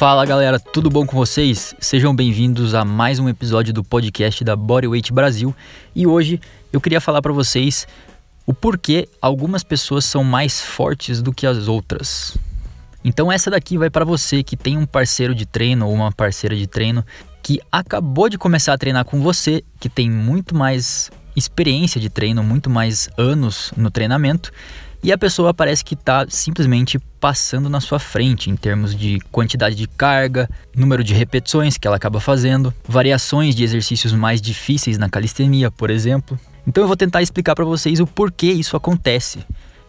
Fala galera, tudo bom com vocês? Sejam bem-vindos a mais um episódio do podcast da Bodyweight Brasil e hoje eu queria falar para vocês o porquê algumas pessoas são mais fortes do que as outras. Então essa daqui vai para você que tem um parceiro de treino ou uma parceira de treino que acabou de começar a treinar com você, que tem muito mais experiência de treino, muito mais anos no treinamento e a pessoa parece que está simplesmente passando na sua frente em termos de quantidade de carga, número de repetições que ela acaba fazendo, variações de exercícios mais difíceis na calistenia, por exemplo. Então eu vou tentar explicar para vocês o porquê isso acontece.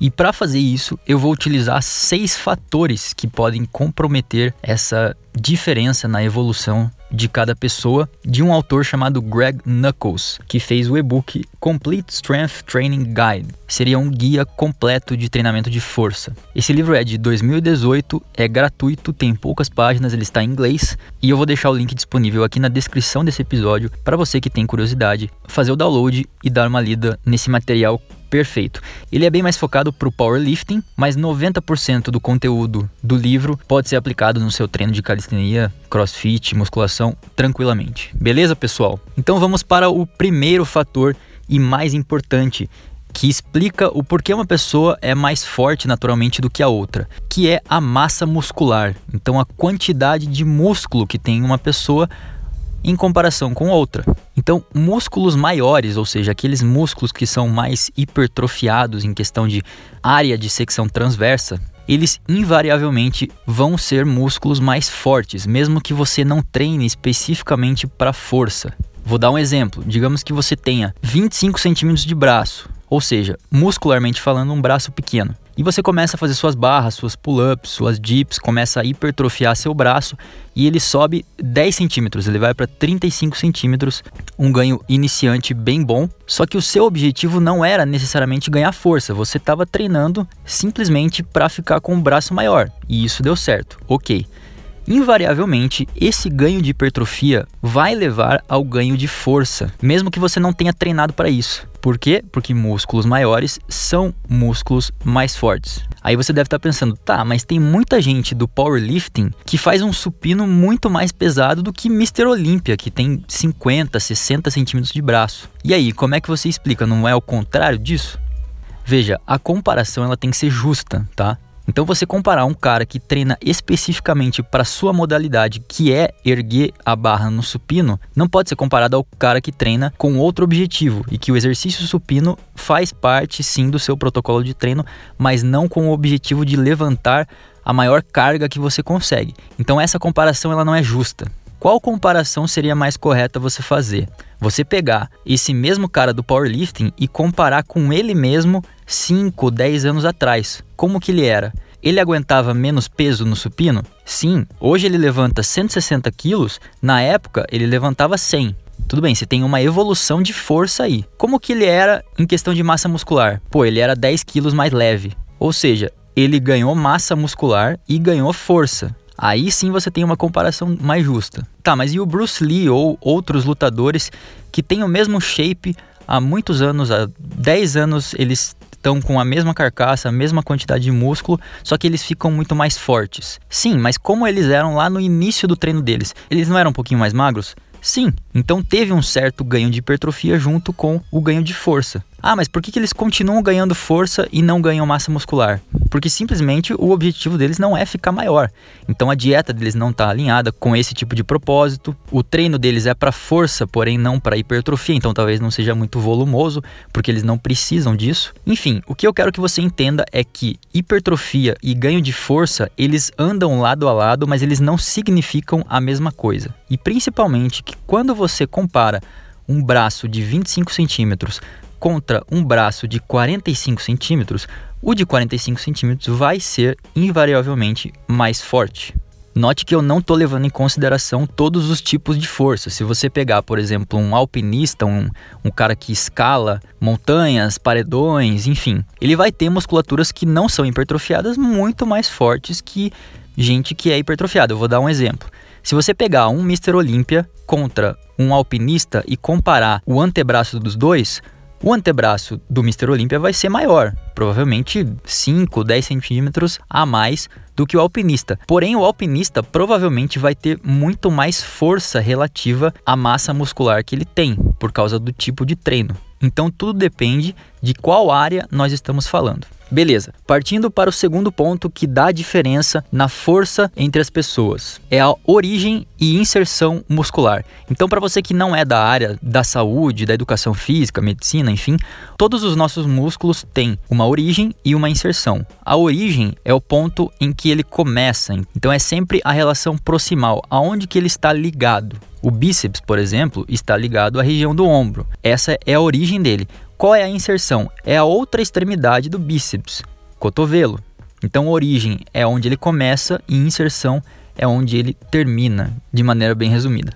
E para fazer isso, eu vou utilizar seis fatores que podem comprometer essa diferença na evolução de cada pessoa, de um autor chamado Greg Knuckles, que fez o e-book Complete Strength Training Guide. Seria um guia completo de treinamento de força. Esse livro é de 2018, é gratuito, tem poucas páginas, ele está em inglês e eu vou deixar o link disponível aqui na descrição desse episódio para você que tem curiosidade fazer o download e dar uma lida nesse material perfeito. Ele é bem mais focado para o powerlifting, mas 90% do conteúdo do livro pode ser aplicado no seu treino de calistenia, crossfit, musculação, tranquilamente. Beleza, pessoal? Então vamos para o primeiro fator e mais importante, que explica o porquê uma pessoa é mais forte naturalmente do que a outra, que é a massa muscular. Então a quantidade de músculo que tem uma pessoa em comparação com outra. Então, músculos maiores, ou seja, aqueles músculos que são mais hipertrofiados em questão de área de secção transversa, eles invariavelmente vão ser músculos mais fortes, mesmo que você não treine especificamente para força. Vou dar um exemplo. Digamos que você tenha 25 centímetros de braço, ou seja, muscularmente falando, um braço pequeno. E você começa a fazer suas barras, suas pull-ups, suas dips, começa a hipertrofiar seu braço e ele sobe 10 centímetros, ele vai para 35 centímetros, um ganho iniciante bem bom. Só que o seu objetivo não era necessariamente ganhar força, você estava treinando simplesmente para ficar com um braço maior e isso deu certo, ok. Invariavelmente, esse ganho de hipertrofia vai levar ao ganho de força, mesmo que você não tenha treinado para isso. Por quê? Porque músculos maiores são músculos mais fortes. Aí você deve estar pensando, tá, mas tem muita gente do powerlifting que faz um supino muito mais pesado do que Mr. Olympia, que tem 50, 60 centímetros de braço. E aí, como é que você explica? Não é o contrário disso? Veja, a comparação ela tem que ser justa, tá? Então você comparar um cara que treina especificamente para sua modalidade, que é erguer a barra no supino, não pode ser comparado ao cara que treina com outro objetivo e que o exercício supino faz parte sim do seu protocolo de treino, mas não com o objetivo de levantar a maior carga que você consegue. Então essa comparação ela não é justa. Qual comparação seria mais correta você fazer? Você pegar esse mesmo cara do powerlifting e comparar com ele mesmo 5, 10 anos atrás. Como que ele era? Ele aguentava menos peso no supino? Sim, hoje ele levanta 160 quilos, na época ele levantava 100. Tudo bem, você tem uma evolução de força aí. Como que ele era em questão de massa muscular? Pô, ele era 10 quilos mais leve. Ou seja, ele ganhou massa muscular e ganhou força. Aí sim você tem uma comparação mais justa. Tá, mas e o Bruce Lee ou outros lutadores que têm o mesmo shape há muitos anos, há 10 anos eles estão com a mesma carcaça, a mesma quantidade de músculo, só que eles ficam muito mais fortes. Sim, mas como eles eram lá no início do treino deles, eles não eram um pouquinho mais magros? Sim, então teve um certo ganho de hipertrofia junto com o ganho de força. Ah, mas por que, que eles continuam ganhando força e não ganham massa muscular? Porque simplesmente o objetivo deles não é ficar maior. Então a dieta deles não está alinhada com esse tipo de propósito. O treino deles é para força, porém não para hipertrofia. Então talvez não seja muito volumoso, porque eles não precisam disso. Enfim, o que eu quero que você entenda é que hipertrofia e ganho de força eles andam lado a lado, mas eles não significam a mesma coisa. E principalmente que quando você compara um braço de 25 centímetros contra um braço de 45 centímetros, o de 45 centímetros vai ser invariavelmente mais forte. Note que eu não estou levando em consideração todos os tipos de força. Se você pegar, por exemplo, um alpinista, um, um cara que escala montanhas, paredões, enfim, ele vai ter musculaturas que não são hipertrofiadas muito mais fortes que gente que é hipertrofiada. Eu vou dar um exemplo. Se você pegar um Mr. Olímpia contra um alpinista e comparar o antebraço dos dois, O antebraço do Mr. Olímpia vai ser maior, provavelmente 5, 10 centímetros a mais do que o alpinista. Porém, o alpinista provavelmente vai ter muito mais força relativa à massa muscular que ele tem, por causa do tipo de treino. Então, tudo depende de qual área nós estamos falando. Beleza, partindo para o segundo ponto que dá diferença na força entre as pessoas, é a origem e inserção muscular. Então, para você que não é da área da saúde, da educação física, medicina, enfim, todos os nossos músculos têm uma origem e uma inserção. A origem é o ponto em que ele começa, então é sempre a relação proximal, aonde que ele está ligado. O bíceps, por exemplo, está ligado à região do ombro. Essa é a origem dele. Qual é a inserção? É a outra extremidade do bíceps, cotovelo. Então, origem é onde ele começa e inserção é onde ele termina, de maneira bem resumida.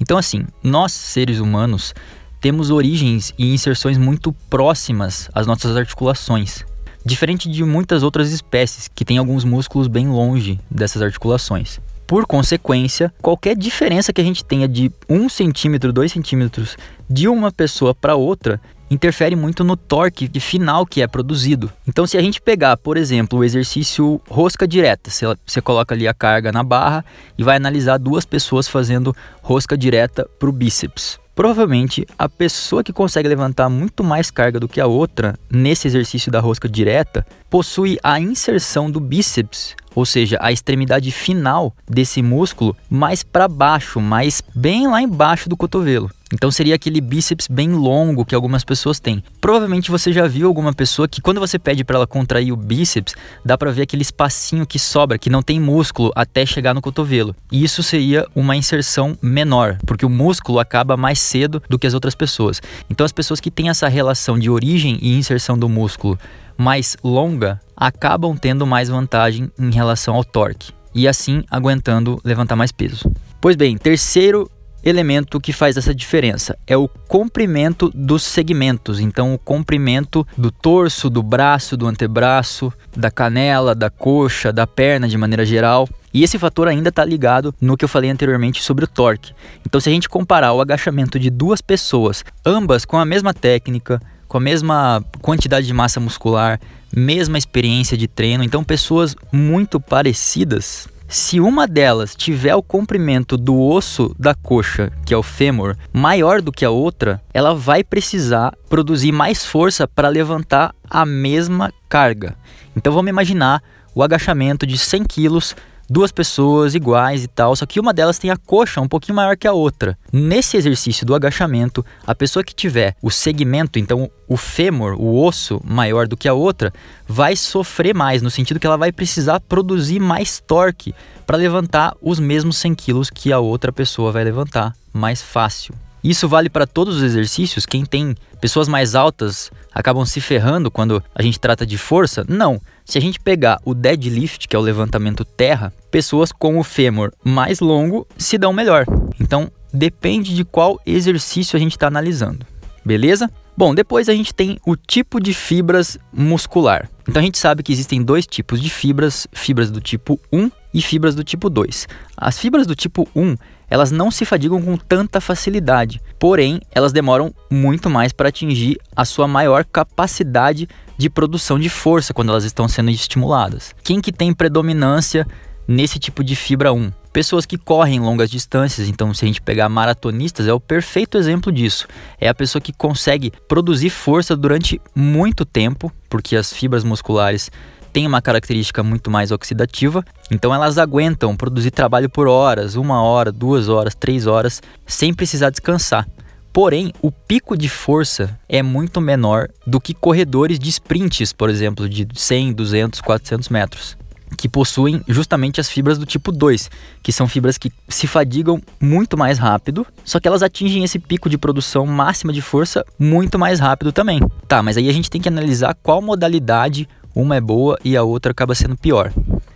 Então, assim, nós seres humanos temos origens e inserções muito próximas às nossas articulações, diferente de muitas outras espécies que têm alguns músculos bem longe dessas articulações. Por consequência, qualquer diferença que a gente tenha de 1 centímetro, 2 centímetros de uma pessoa para outra interfere muito no torque final que é produzido. Então, se a gente pegar, por exemplo, o exercício rosca direta, você coloca ali a carga na barra e vai analisar duas pessoas fazendo rosca direta para o bíceps. Provavelmente a pessoa que consegue levantar muito mais carga do que a outra nesse exercício da rosca direta possui a inserção do bíceps ou seja, a extremidade final desse músculo mais para baixo, mais bem lá embaixo do cotovelo. Então seria aquele bíceps bem longo que algumas pessoas têm. Provavelmente você já viu alguma pessoa que quando você pede para ela contrair o bíceps, dá para ver aquele espacinho que sobra, que não tem músculo até chegar no cotovelo. E isso seria uma inserção menor, porque o músculo acaba mais cedo do que as outras pessoas. Então as pessoas que têm essa relação de origem e inserção do músculo mais longa acabam tendo mais vantagem em relação ao torque e assim aguentando levantar mais peso. Pois bem, terceiro elemento que faz essa diferença é o comprimento dos segmentos. Então, o comprimento do torso, do braço, do antebraço, da canela, da coxa, da perna de maneira geral. E esse fator ainda está ligado no que eu falei anteriormente sobre o torque. Então, se a gente comparar o agachamento de duas pessoas, ambas com a mesma técnica, com a mesma quantidade de massa muscular, mesma experiência de treino, então pessoas muito parecidas. Se uma delas tiver o comprimento do osso da coxa, que é o fêmur, maior do que a outra, ela vai precisar produzir mais força para levantar a mesma carga. Então vamos imaginar o agachamento de 100 quilos duas pessoas iguais e tal, só que uma delas tem a coxa um pouquinho maior que a outra. Nesse exercício do agachamento, a pessoa que tiver o segmento, então o fêmur, o osso maior do que a outra, vai sofrer mais, no sentido que ela vai precisar produzir mais torque para levantar os mesmos 100 quilos que a outra pessoa vai levantar mais fácil. Isso vale para todos os exercícios? Quem tem pessoas mais altas acabam se ferrando quando a gente trata de força? Não. Se a gente pegar o deadlift, que é o levantamento terra, pessoas com o fêmur mais longo se dão melhor. Então, depende de qual exercício a gente está analisando. Beleza? Bom, depois a gente tem o tipo de fibras muscular. Então a gente sabe que existem dois tipos de fibras, fibras do tipo 1 e fibras do tipo 2. As fibras do tipo 1, elas não se fadigam com tanta facilidade, porém, elas demoram muito mais para atingir a sua maior capacidade de produção de força quando elas estão sendo estimuladas. Quem que tem predominância nesse tipo de fibra 1? Pessoas que correm longas distâncias, então se a gente pegar maratonistas, é o perfeito exemplo disso. É a pessoa que consegue produzir força durante muito tempo, porque as fibras musculares têm uma característica muito mais oxidativa, então elas aguentam produzir trabalho por horas, uma hora, duas horas, três horas, sem precisar descansar. Porém, o pico de força é muito menor do que corredores de sprints, por exemplo, de 100, 200, 400 metros que possuem justamente as fibras do tipo 2, que são fibras que se fadigam muito mais rápido, só que elas atingem esse pico de produção máxima de força muito mais rápido também. Tá, mas aí a gente tem que analisar qual modalidade uma é boa e a outra acaba sendo pior.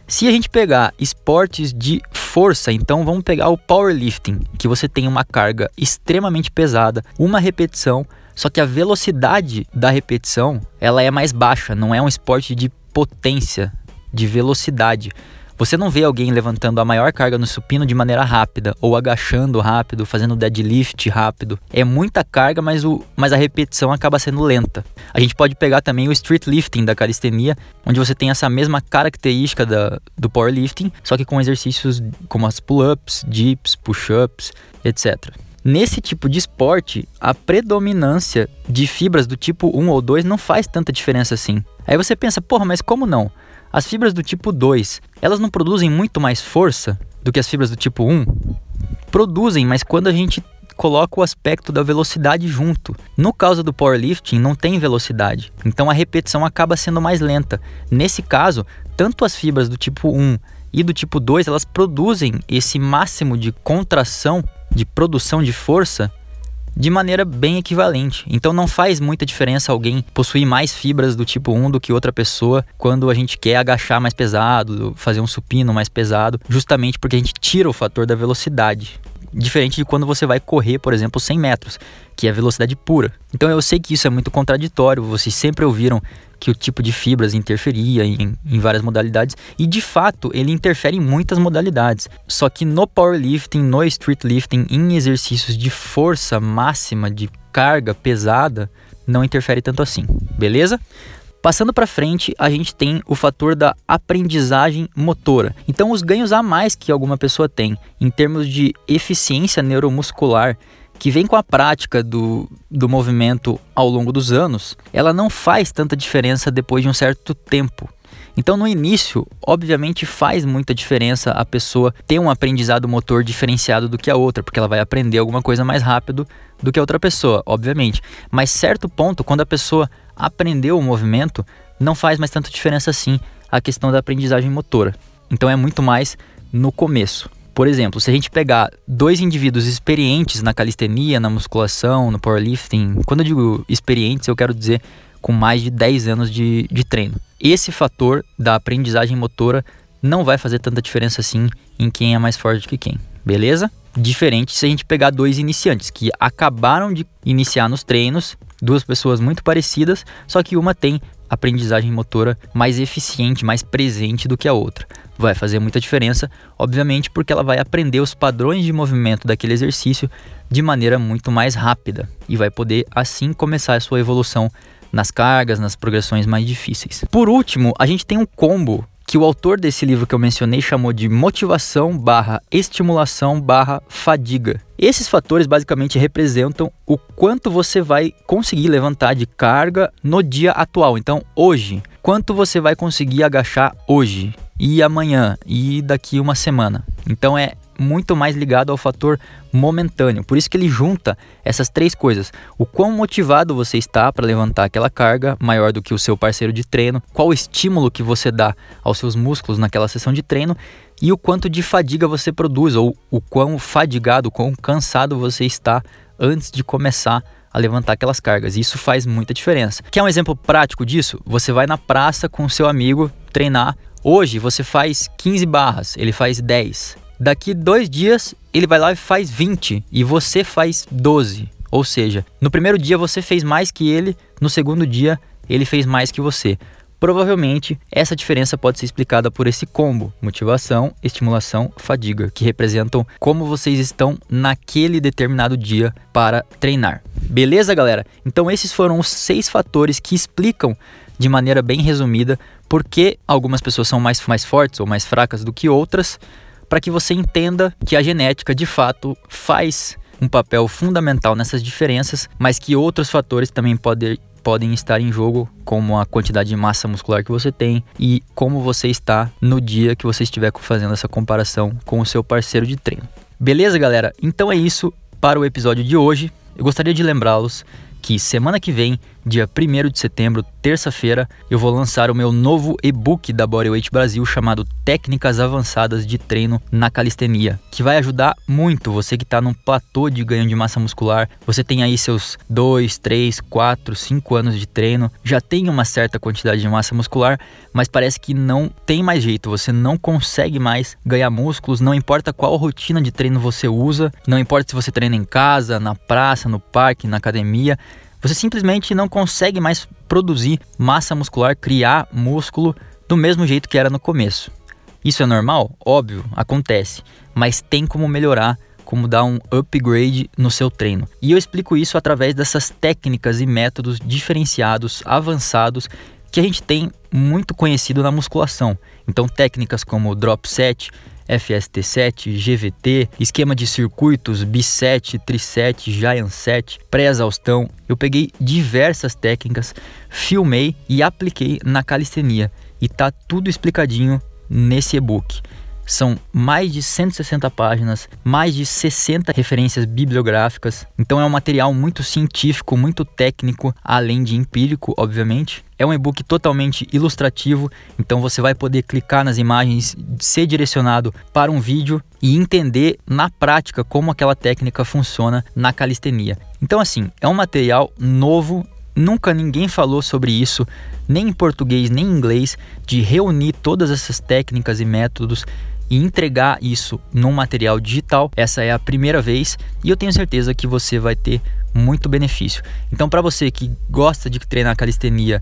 Se a gente pegar esportes de força, então vamos pegar o powerlifting, que você tem uma carga extremamente pesada, uma repetição, só que a velocidade da repetição, ela é mais baixa, não é um esporte de potência, de velocidade. Você não vê alguém levantando a maior carga no supino de maneira rápida, ou agachando rápido, fazendo deadlift rápido. É muita carga, mas, o, mas a repetição acaba sendo lenta. A gente pode pegar também o street lifting da calistenia, onde você tem essa mesma característica da, do powerlifting, só que com exercícios como as pull-ups, dips, push-ups, etc. Nesse tipo de esporte, a predominância de fibras do tipo 1 ou 2 não faz tanta diferença assim. Aí você pensa, porra, mas como não? As fibras do tipo 2, elas não produzem muito mais força do que as fibras do tipo 1? Produzem, mas quando a gente coloca o aspecto da velocidade junto. No caso do powerlifting, não tem velocidade, então a repetição acaba sendo mais lenta. Nesse caso, tanto as fibras do tipo 1 e do tipo 2, elas produzem esse máximo de contração, de produção de força de maneira bem equivalente. Então não faz muita diferença alguém possuir mais fibras do tipo 1 do que outra pessoa quando a gente quer agachar mais pesado, fazer um supino mais pesado, justamente porque a gente tira o fator da velocidade. Diferente de quando você vai correr, por exemplo, 100 metros, que é velocidade pura. Então eu sei que isso é muito contraditório, vocês sempre ouviram que o tipo de fibras interferia em, em, várias modalidades e de fato ele interfere em muitas modalidades. Só que no powerlifting, no streetlifting, em exercícios de força máxima, de carga pesada, não interfere tanto assim, beleza? Passando para frente, a gente tem o fator da aprendizagem motora. Então, os ganhos a mais que alguma pessoa tem em termos de eficiência neuromuscular que vem com a prática do, do movimento ao longo dos anos, ela não faz tanta diferença depois de um certo tempo. Então, no início, obviamente faz muita diferença a pessoa ter um aprendizado motor diferenciado do que a outra, porque ela vai aprender alguma coisa mais rápido do que a outra pessoa, obviamente. Mas certo ponto, quando a pessoa aprendeu o movimento, não faz mais tanta diferença assim a questão da aprendizagem motora. Então é muito mais no começo. Por exemplo, se a gente pegar dois indivíduos experientes na calistenia, na musculação, no powerlifting, quando eu digo experientes, eu quero dizer com mais de 10 anos de, de treino. Esse fator da aprendizagem motora não vai fazer tanta diferença assim em quem é mais forte que quem, beleza? Diferente se a gente pegar dois iniciantes que acabaram de iniciar nos treinos, duas pessoas muito parecidas, só que uma tem aprendizagem motora mais eficiente, mais presente do que a outra. Vai fazer muita diferença, obviamente, porque ela vai aprender os padrões de movimento daquele exercício de maneira muito mais rápida e vai poder assim começar a sua evolução nas cargas, nas progressões mais difíceis. Por último, a gente tem um combo que o autor desse livro que eu mencionei chamou de motivação barra estimulação barra fadiga. Esses fatores basicamente representam o quanto você vai conseguir levantar de carga no dia atual. Então, hoje, quanto você vai conseguir agachar hoje e amanhã e daqui uma semana. Então é muito mais ligado ao fator momentâneo. Por isso que ele junta essas três coisas: o quão motivado você está para levantar aquela carga maior do que o seu parceiro de treino, qual estímulo que você dá aos seus músculos naquela sessão de treino e o quanto de fadiga você produz ou o quão fadigado, quão cansado você está antes de começar a levantar aquelas cargas. Isso faz muita diferença. Quer um exemplo prático disso? Você vai na praça com seu amigo treinar. Hoje você faz 15 barras, ele faz 10. Daqui dois dias ele vai lá e faz 20 e você faz 12. Ou seja, no primeiro dia você fez mais que ele, no segundo dia ele fez mais que você. Provavelmente, essa diferença pode ser explicada por esse combo: motivação, estimulação, fadiga, que representam como vocês estão naquele determinado dia para treinar. Beleza, galera? Então, esses foram os seis fatores que explicam de maneira bem resumida por que algumas pessoas são mais, mais fortes ou mais fracas do que outras, para que você entenda que a genética de fato faz um papel fundamental nessas diferenças, mas que outros fatores também podem podem estar em jogo, como a quantidade de massa muscular que você tem e como você está no dia que você estiver fazendo essa comparação com o seu parceiro de treino. Beleza, galera? Então é isso para o episódio de hoje. Eu gostaria de lembrá-los que semana que vem, dia 1 de setembro, terça-feira, eu vou lançar o meu novo e-book da Bodyweight Brasil chamado Técnicas Avançadas de Treino na Calistenia, que vai ajudar muito você que está num platô de ganho de massa muscular. Você tem aí seus 2, 3, 4, 5 anos de treino, já tem uma certa quantidade de massa muscular, mas parece que não tem mais jeito, você não consegue mais ganhar músculos, não importa qual rotina de treino você usa, não importa se você treina em casa, na praça, no parque, na academia, você simplesmente não consegue mais produzir massa muscular, criar músculo do mesmo jeito que era no começo. Isso é normal? Óbvio, acontece, mas tem como melhorar como dar um upgrade no seu treino. E eu explico isso através dessas técnicas e métodos diferenciados, avançados que a gente tem muito conhecido na musculação. Então, técnicas como drop set, FST7, GVT, esquema de circuitos, B7, Tri7, Giant 7, pré-exaustão. Eu peguei diversas técnicas, filmei e apliquei na calistenia e tá tudo explicadinho nesse e-book. São mais de 160 páginas, mais de 60 referências bibliográficas. Então é um material muito científico, muito técnico, além de empírico, obviamente. É um e-book totalmente ilustrativo, então você vai poder clicar nas imagens, ser direcionado para um vídeo e entender na prática como aquela técnica funciona na calistenia. Então assim, é um material novo, nunca ninguém falou sobre isso, nem em português nem em inglês, de reunir todas essas técnicas e métodos e entregar isso num material digital. Essa é a primeira vez e eu tenho certeza que você vai ter muito benefício. Então, para você que gosta de treinar calistenia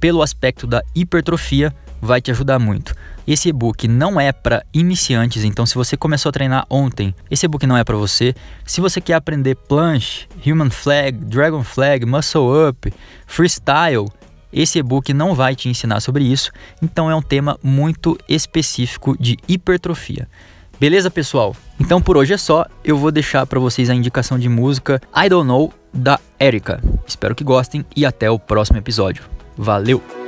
pelo aspecto da hipertrofia, vai te ajudar muito. Esse e-book não é para iniciantes, então se você começou a treinar ontem, esse e-book não é para você. Se você quer aprender planche, human flag, dragon flag, muscle up, freestyle, esse e-book não vai te ensinar sobre isso, então é um tema muito específico de hipertrofia. Beleza, pessoal? Então por hoje é só. Eu vou deixar para vocês a indicação de música I Don't Know da Erika. Espero que gostem e até o próximo episódio. Valeu!